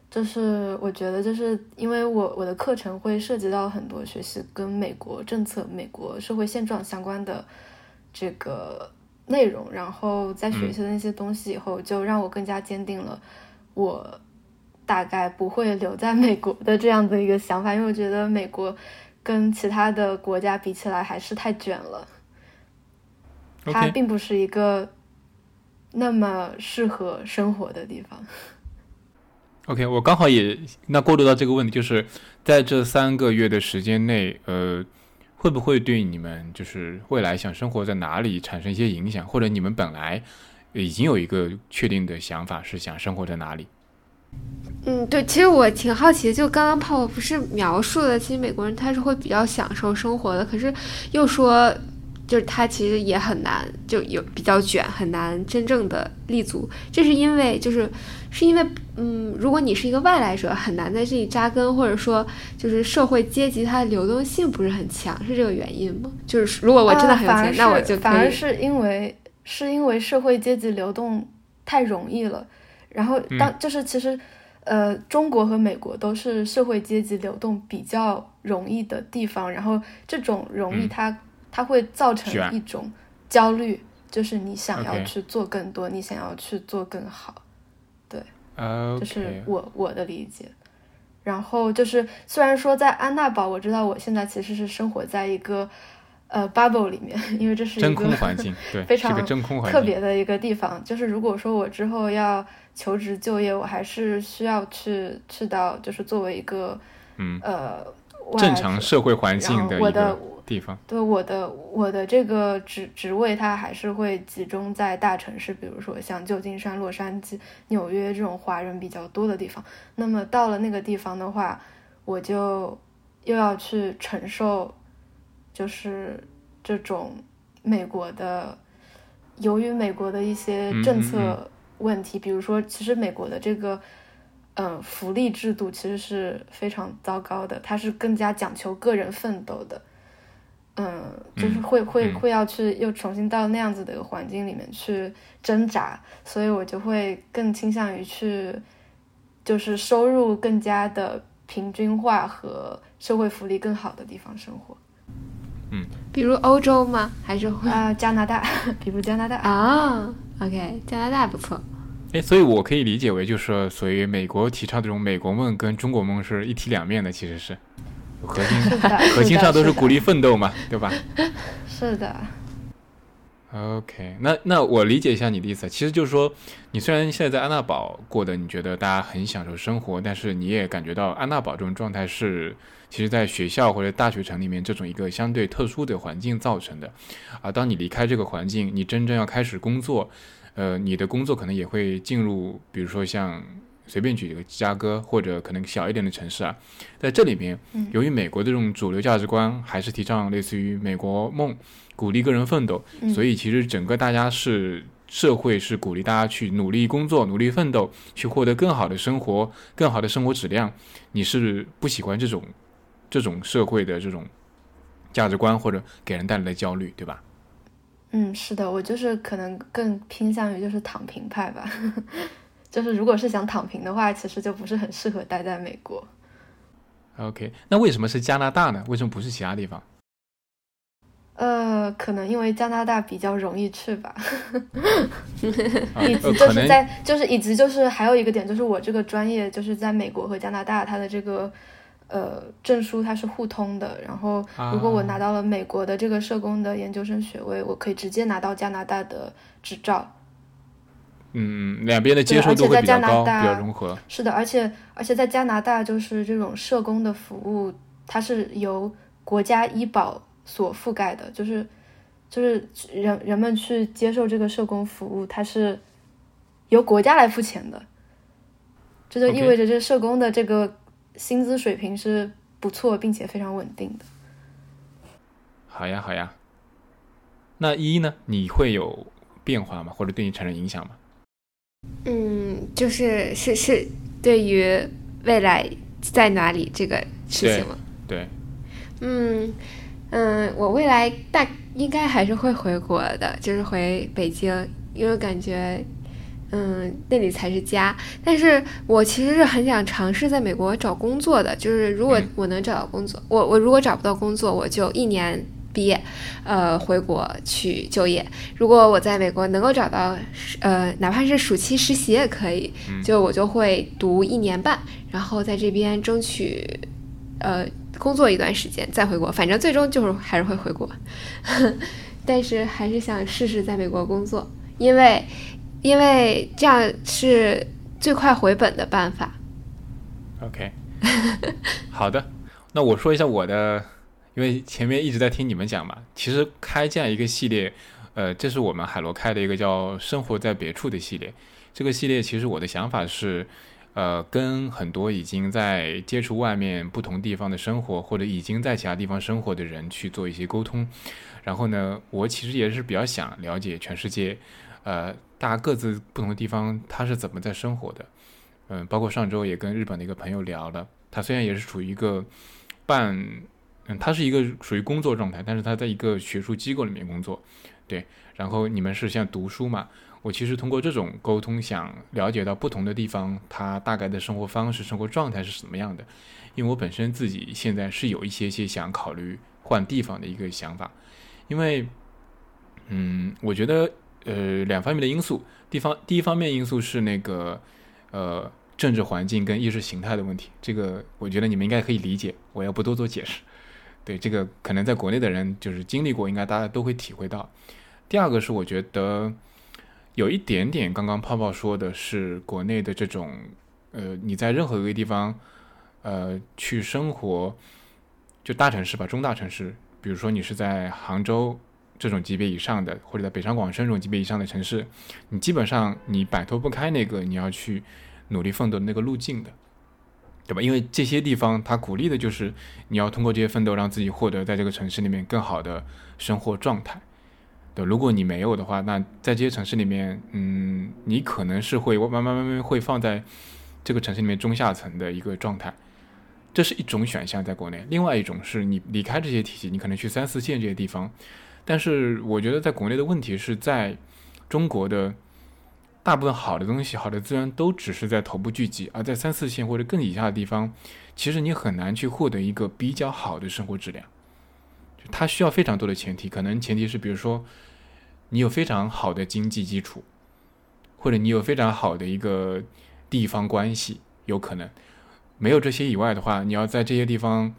就是我觉得，就是因为我我的课程会涉及到很多学习跟美国政策、美国社会现状相关的这个内容，然后在学习的那些东西以后，就让我更加坚定了我。大概不会留在美国的这样的一个想法，因为我觉得美国跟其他的国家比起来还是太卷了，它并不是一个那么适合生活的地方。OK，我刚好也那过渡到这个问题，就是在这三个月的时间内，呃，会不会对你们就是未来想生活在哪里产生一些影响，或者你们本来已经有一个确定的想法是想生活在哪里？嗯，对，其实我挺好奇的，就刚刚泡泡不是描述的，其实美国人他是会比较享受生活的，可是又说，就是他其实也很难，就有比较卷，很难真正的立足。这是因为，就是是因为，嗯，如果你是一个外来者，很难在这里扎根，或者说，就是社会阶级它的流动性不是很强，是这个原因吗？就是如果我真的很有钱，那我就反而是因为是因为社会阶级流动太容易了。然后，当就是其实，呃，中国和美国都是社会阶级流动比较容易的地方。然后，这种容易，它它会造成一种焦虑，就是你想要去做更多，你想要去做更好。对，这是我我的理解。然后就是，虽然说在安娜堡，我知道我现在其实是生活在一个呃 bubble 里面，因为这是一个真空环境，对，非常真空环境，特别的一个地方。就是如果说我之后要求职就业，我还是需要去去到，就是作为一个，嗯呃，正常社会环境的一个地方。对我的我的这个职职位，它还是会集中在大城市，比如说像旧金山、洛杉矶、纽约这种华人比较多的地方。那么到了那个地方的话，我就又要去承受，就是这种美国的，由于美国的一些政策。问题，比如说，其实美国的这个，嗯，福利制度其实是非常糟糕的，它是更加讲求个人奋斗的，嗯，就是会会会要去又重新到那样子的一个环境里面去挣扎，所以我就会更倾向于去，就是收入更加的平均化和社会福利更好的地方生活，嗯，比如欧洲吗？还是啊加拿大？比如加拿大。啊？OK，加拿大不错。哎，所以我可以理解为，就是所以美国提倡这种美国梦跟中国梦是一体两面的，其实是核心核心上都是鼓励奋斗嘛，对吧？是的。OK，那那我理解一下你的意思，其实就是说，你虽然现在在安娜堡过的，你觉得大家很享受生活，但是你也感觉到安娜堡这种状态是，其实在学校或者大学城里面这种一个相对特殊的环境造成的。啊，当你离开这个环境，你真正要开始工作，呃，你的工作可能也会进入，比如说像随便举一个芝加哥或者可能小一点的城市啊，在这里面，由于美国的这种主流价值观还是提倡类似于美国梦。鼓励个人奋斗，所以其实整个大家是社会是鼓励大家去努力工作、努力奋斗，去获得更好的生活、更好的生活质量。你是不喜欢这种这种社会的这种价值观或者给人带来的焦虑，对吧？嗯，是的，我就是可能更偏向于就是躺平派吧。就是如果是想躺平的话，其实就不是很适合待在美国。OK，那为什么是加拿大呢？为什么不是其他地方？呃，可能因为加拿大比较容易去吧，以及就是在就是以及就是还有一个点就是我这个专业就是在美国和加拿大它的这个呃证书它是互通的，然后如果我拿到了美国的这个社工的研究生学位，我可以直接拿到加拿大的执照。嗯，两边的接受度会比较高，比较融合。是的，而且而且在加拿大就是这种社工的服务，它是由国家医保。所覆盖的就是，就是人人们去接受这个社工服务，它是由国家来付钱的，这就意味着这社工的这个薪资水平是不错并且非常稳定的。好呀，好呀。那一呢？你会有变化吗？或者对你产生影响吗？嗯，就是是是对于未来在哪里这个事情吗？对。嗯。嗯，我未来大应该还是会回国的，就是回北京，因为感觉，嗯，那里才是家。但是我其实是很想尝试在美国找工作的，就是如果我能找到工作，我我如果找不到工作，我就一年毕业，呃，回国去就业。如果我在美国能够找到，呃，哪怕是暑期实习也可以，就我就会读一年半，然后在这边争取，呃。工作一段时间再回国，反正最终就是还是会回国，但是还是想试试在美国工作，因为因为这样是最快回本的办法。OK，好的，那我说一下我的，因为前面一直在听你们讲嘛，其实开这样一个系列，呃，这是我们海螺开的一个叫《生活在别处》的系列，这个系列其实我的想法是。呃，跟很多已经在接触外面不同地方的生活，或者已经在其他地方生活的人去做一些沟通。然后呢，我其实也是比较想了解全世界，呃，大家各自不同的地方他是怎么在生活的。嗯，包括上周也跟日本的一个朋友聊了，他虽然也是处于一个半，嗯，他是一个属于工作状态，但是他在一个学术机构里面工作。对，然后你们是像读书嘛？我其实通过这种沟通，想了解到不同的地方，他大概的生活方式、生活状态是什么样的。因为我本身自己现在是有一些些想考虑换地方的一个想法。因为，嗯，我觉得，呃，两方面的因素。地方第一方面因素是那个，呃，政治环境跟意识形态的问题。这个我觉得你们应该可以理解，我要不多做解释。对这个，可能在国内的人就是经历过，应该大家都会体会到。第二个是我觉得。有一点点，刚刚泡泡说的是国内的这种，呃，你在任何一个地方，呃，去生活，就大城市吧，中大城市，比如说你是在杭州这种级别以上的，或者在北上广深这种级别以上的城市，你基本上你摆脱不开那个你要去努力奋斗的那个路径的，对吧？因为这些地方它鼓励的就是你要通过这些奋斗，让自己获得在这个城市里面更好的生活状态。对如果你没有的话，那在这些城市里面，嗯，你可能是会慢慢慢慢会放在这个城市里面中下层的一个状态，这是一种选项，在国内。另外一种是你离开这些体系，你可能去三四线这些地方。但是我觉得在国内的问题是在中国的大部分好的东西、好的资源都只是在头部聚集，而在三四线或者更以下的地方，其实你很难去获得一个比较好的生活质量。它需要非常多的前提，可能前提是比如说。你有非常好的经济基础，或者你有非常好的一个地方关系，有可能没有这些以外的话，你要在这些地方，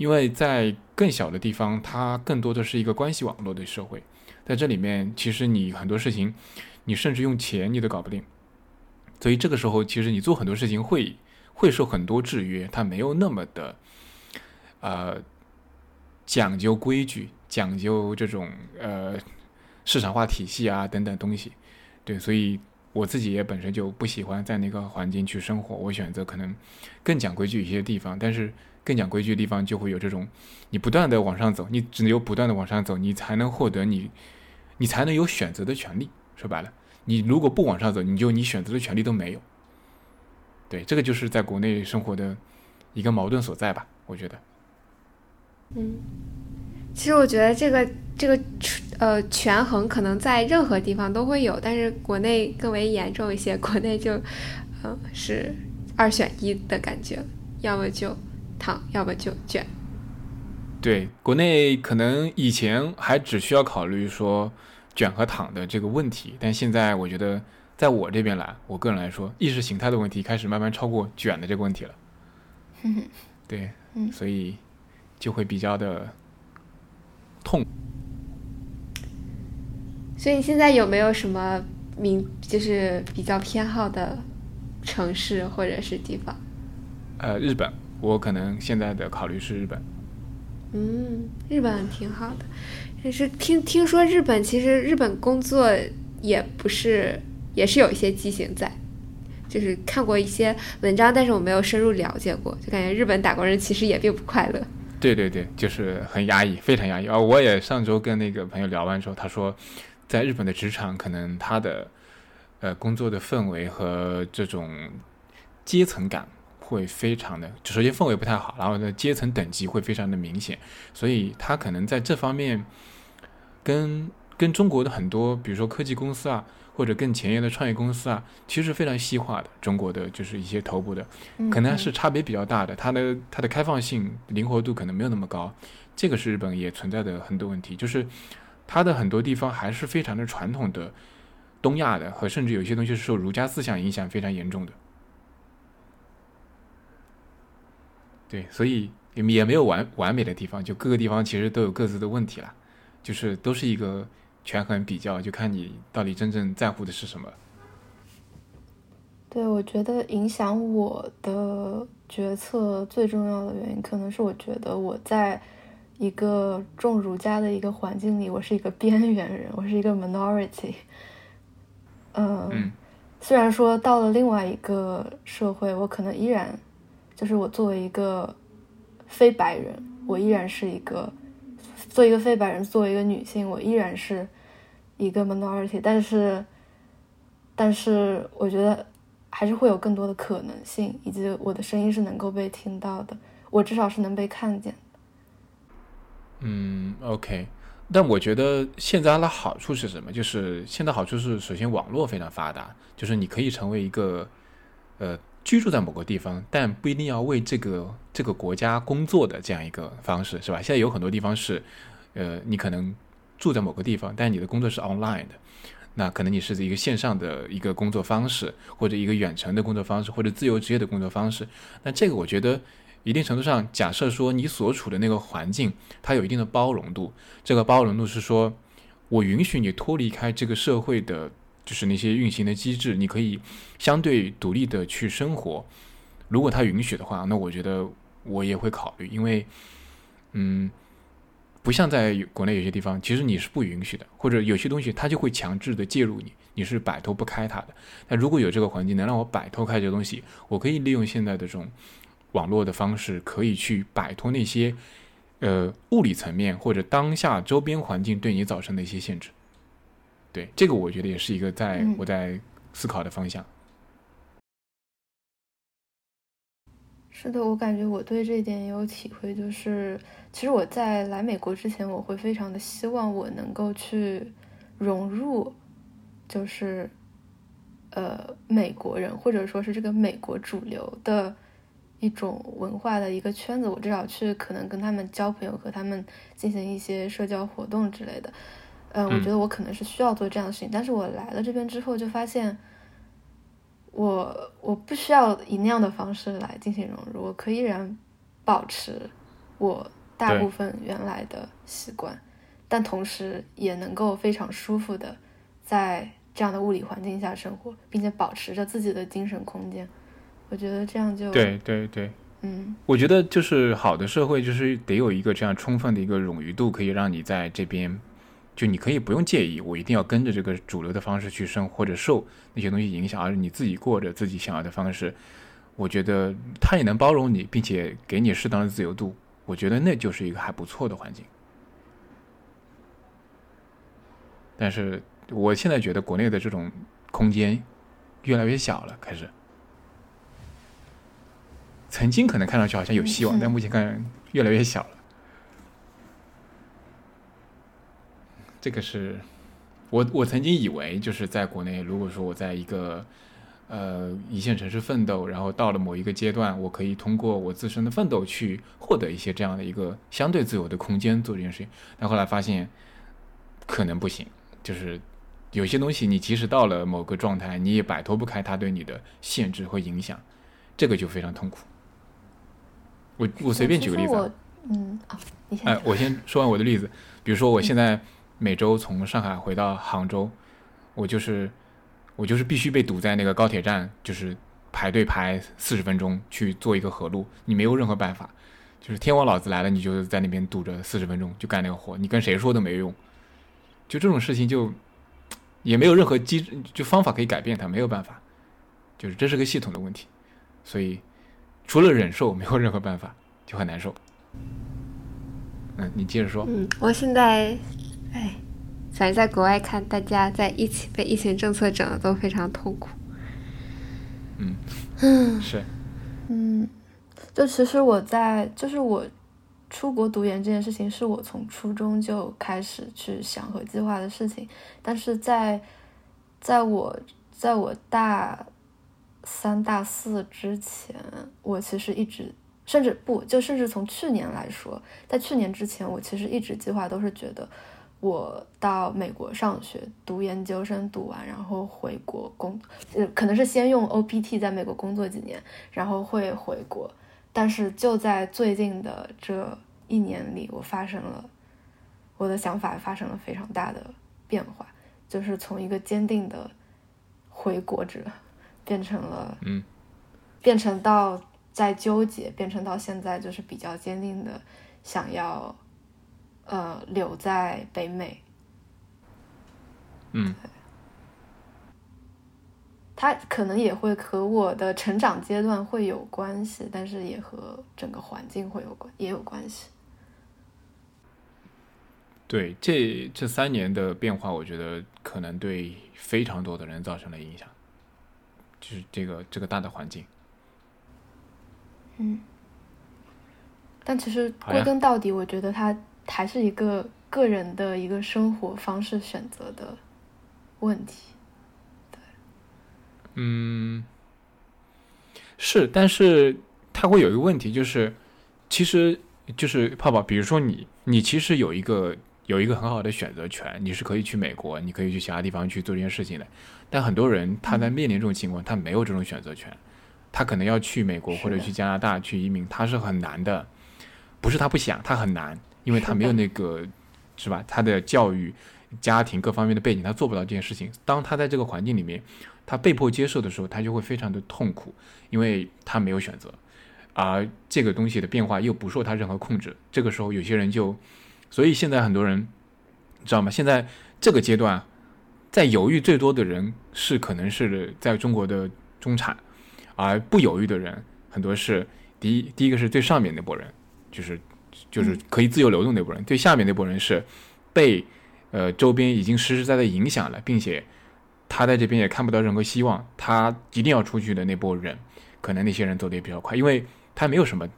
因为在更小的地方，它更多的是一个关系网络的社会，在这里面，其实你很多事情，你甚至用钱你都搞不定，所以这个时候，其实你做很多事情会会受很多制约，它没有那么的，呃，讲究规矩，讲究这种呃市场化体系啊等等东西，对，所以。我自己也本身就不喜欢在那个环境去生活，我选择可能更讲规矩一些地方。但是更讲规矩的地方就会有这种，你不断的往上走，你只有不断的往上走，你才能获得你，你才能有选择的权利。说白了，你如果不往上走，你就你选择的权利都没有。对，这个就是在国内生活的一个矛盾所在吧？我觉得。嗯，其实我觉得这个这个。呃，权衡可能在任何地方都会有，但是国内更为严重一些。国内就，嗯，是二选一的感觉，要么就躺，要么就卷。对，国内可能以前还只需要考虑说卷和躺的这个问题，但现在我觉得，在我这边来，我个人来说，意识形态的问题开始慢慢超过卷的这个问题了。对，所以就会比较的痛。所以你现在有没有什么名，就是比较偏好的城市或者是地方？呃，日本，我可能现在的考虑是日本。嗯，日本挺好的，但是听听说日本其实日本工作也不是，也是有一些畸形在，就是看过一些文章，但是我没有深入了解过，就感觉日本打工人其实也并不快乐。对对对，就是很压抑，非常压抑啊！我也上周跟那个朋友聊完之后，他说。在日本的职场，可能他的呃工作的氛围和这种阶层感会非常的，首先氛围不太好，然后呢阶层等级会非常的明显，所以它可能在这方面跟跟中国的很多，比如说科技公司啊，或者更前沿的创业公司啊，其实非常西化的。中国的就是一些头部的，可能是差别比较大的，它的它的开放性、灵活度可能没有那么高，这个是日本也存在的很多问题，就是。它的很多地方还是非常的传统的东亚的，和甚至有些东西是受儒家思想影响非常严重的。对，所以也也没有完完美的地方，就各个地方其实都有各自的问题了，就是都是一个权衡比较，就看你到底真正在乎的是什么。对，我觉得影响我的决策最重要的原因，可能是我觉得我在。一个重儒家的一个环境里，我是一个边缘人，我是一个 minority。嗯，虽然说到了另外一个社会，我可能依然就是我作为一个非白人，我依然是一个做一个非白人，作为一个女性，我依然是一个 minority。但是，但是我觉得还是会有更多的可能性，以及我的声音是能够被听到的，我至少是能被看见。嗯，OK，但我觉得现在的好处是什么？就是现在好处是，首先网络非常发达，就是你可以成为一个呃居住在某个地方，但不一定要为这个这个国家工作的这样一个方式，是吧？现在有很多地方是，呃，你可能住在某个地方，但你的工作是 online 的，那可能你是一个线上的一个工作方式，或者一个远程的工作方式，或者自由职业的工作方式。那这个我觉得。一定程度上，假设说你所处的那个环境，它有一定的包容度。这个包容度是说，我允许你脱离开这个社会的，就是那些运行的机制，你可以相对独立的去生活。如果它允许的话，那我觉得我也会考虑，因为，嗯，不像在国内有些地方，其实你是不允许的，或者有些东西它就会强制的介入你，你是摆脱不开它的。那如果有这个环境能让我摆脱开这个东西，我可以利用现在的这种。网络的方式可以去摆脱那些，呃，物理层面或者当下周边环境对你造成的一些限制。对，这个我觉得也是一个在我在思考的方向。是的，我感觉我对这一点也有体会，就是其实我在来美国之前，我会非常的希望我能够去融入，就是呃美国人或者说是这个美国主流的。一种文化的一个圈子，我至少去可能跟他们交朋友，和他们进行一些社交活动之类的。嗯，我觉得我可能是需要做这样的事情。但是我来了这边之后，就发现我我不需要以那样的方式来进行融入，我可以然保持我大部分原来的习惯，但同时也能够非常舒服的在这样的物理环境下生活，并且保持着自己的精神空间。我觉得这样就对对对，嗯，我觉得就是好的社会就是得有一个这样充分的一个冗余度，可以让你在这边。就你可以不用介意，我一定要跟着这个主流的方式去生，或者受那些东西影响，而你自己过着自己想要的方式。我觉得他也能包容你，并且给你适当的自由度。我觉得那就是一个还不错的环境。但是我现在觉得国内的这种空间越来越小了，开始。曾经可能看上去好像有希望，但目前看越来越小了。这个是我我曾经以为就是在国内，如果说我在一个呃一线城市奋斗，然后到了某一个阶段，我可以通过我自身的奋斗去获得一些这样的一个相对自由的空间做这件事情。但后来发现可能不行，就是有些东西你即使到了某个状态，你也摆脱不开它对你的限制和影响，这个就非常痛苦。我我随便举个例子，嗯啊，你先哎，我先说完我的例子，比如说我现在。每周从上海回到杭州，我就是我就是必须被堵在那个高铁站，就是排队排四十分钟去做一个河路，你没有任何办法，就是天王老子来了，你就在那边堵着四十分钟就干那个活，你跟谁说都没用，就这种事情就也没有任何机制就方法可以改变它，没有办法，就是这是个系统的问题，所以除了忍受没有任何办法，就很难受。嗯，你接着说。嗯，我现在。哎，反正在国外看，大家在一起被疫情政策整的都非常痛苦。嗯嗯是，嗯，就其实我在就是我出国读研这件事情，是我从初中就开始去想和计划的事情，但是在在我在我大三大四之前，我其实一直甚至不就甚至从去年来说，在去年之前，我其实一直计划都是觉得。我到美国上学，读研究生，读完然后回国工，呃，可能是先用 OPT 在美国工作几年，然后会回国。但是就在最近的这一年里，我发生了我的想法发生了非常大的变化，就是从一个坚定的回国者，变成了嗯，变成到在纠结，变成到现在就是比较坚定的想要。呃，留在北美。嗯，他可能也会和我的成长阶段会有关系，但是也和整个环境会有关，也有关系。对，这这三年的变化，我觉得可能对非常多的人造成了影响，就是这个这个大的环境。嗯，但其实归根到底，我觉得他。还是一个个人的一个生活方式选择的问题，对，嗯，是，但是它会有一个问题，就是其实就是泡泡，比如说你，你其实有一个有一个很好的选择权，你是可以去美国，你可以去其他地方去做这件事情的，但很多人他在面临这种情况，他没有这种选择权，他可能要去美国或者去加拿大去移民，他是很难的，不是他不想，他很难。因为他没有那个，是吧？他的教育、家庭各方面的背景，他做不到这件事情。当他在这个环境里面，他被迫接受的时候，他就会非常的痛苦，因为他没有选择，而这个东西的变化又不受他任何控制。这个时候，有些人就，所以现在很多人，知道吗？现在这个阶段，在犹豫最多的人是可能是在中国的中产，而不犹豫的人很多是第一，第一个是最上面那波人，就是。就是可以自由流动那波人，对下面那波人是被呃周边已经实实在在影响了，并且他在这边也看不到任何希望，他一定要出去的那波人，可能那些人走的也比较快，因为他没有什么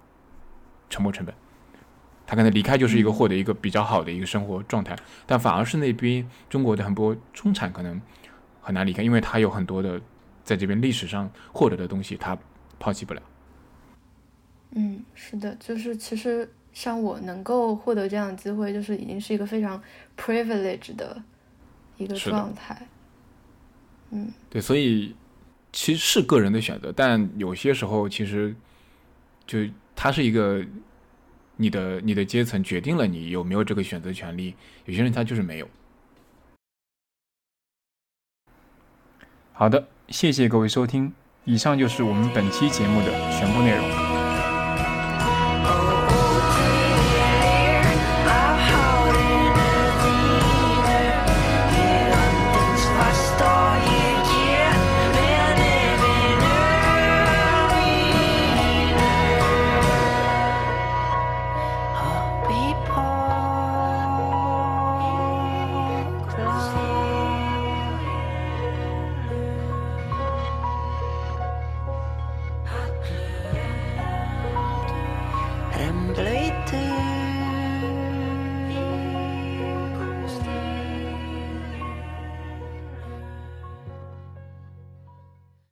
沉没成本，他可能离开就是一个获得一个比较好的一个生活状态，但反而是那边中国的很多中产可能很难离开，因为他有很多的在这边历史上获得的东西，他抛弃不了。嗯，是的，就是其实。像我能够获得这样的机会，就是已经是一个非常 privilege 的一个状态。嗯，对，所以其实是个人的选择，但有些时候其实就它是一个你的你的阶层决定了你有没有这个选择权利，有些人他就是没有。好的，谢谢各位收听，以上就是我们本期节目的全部内容。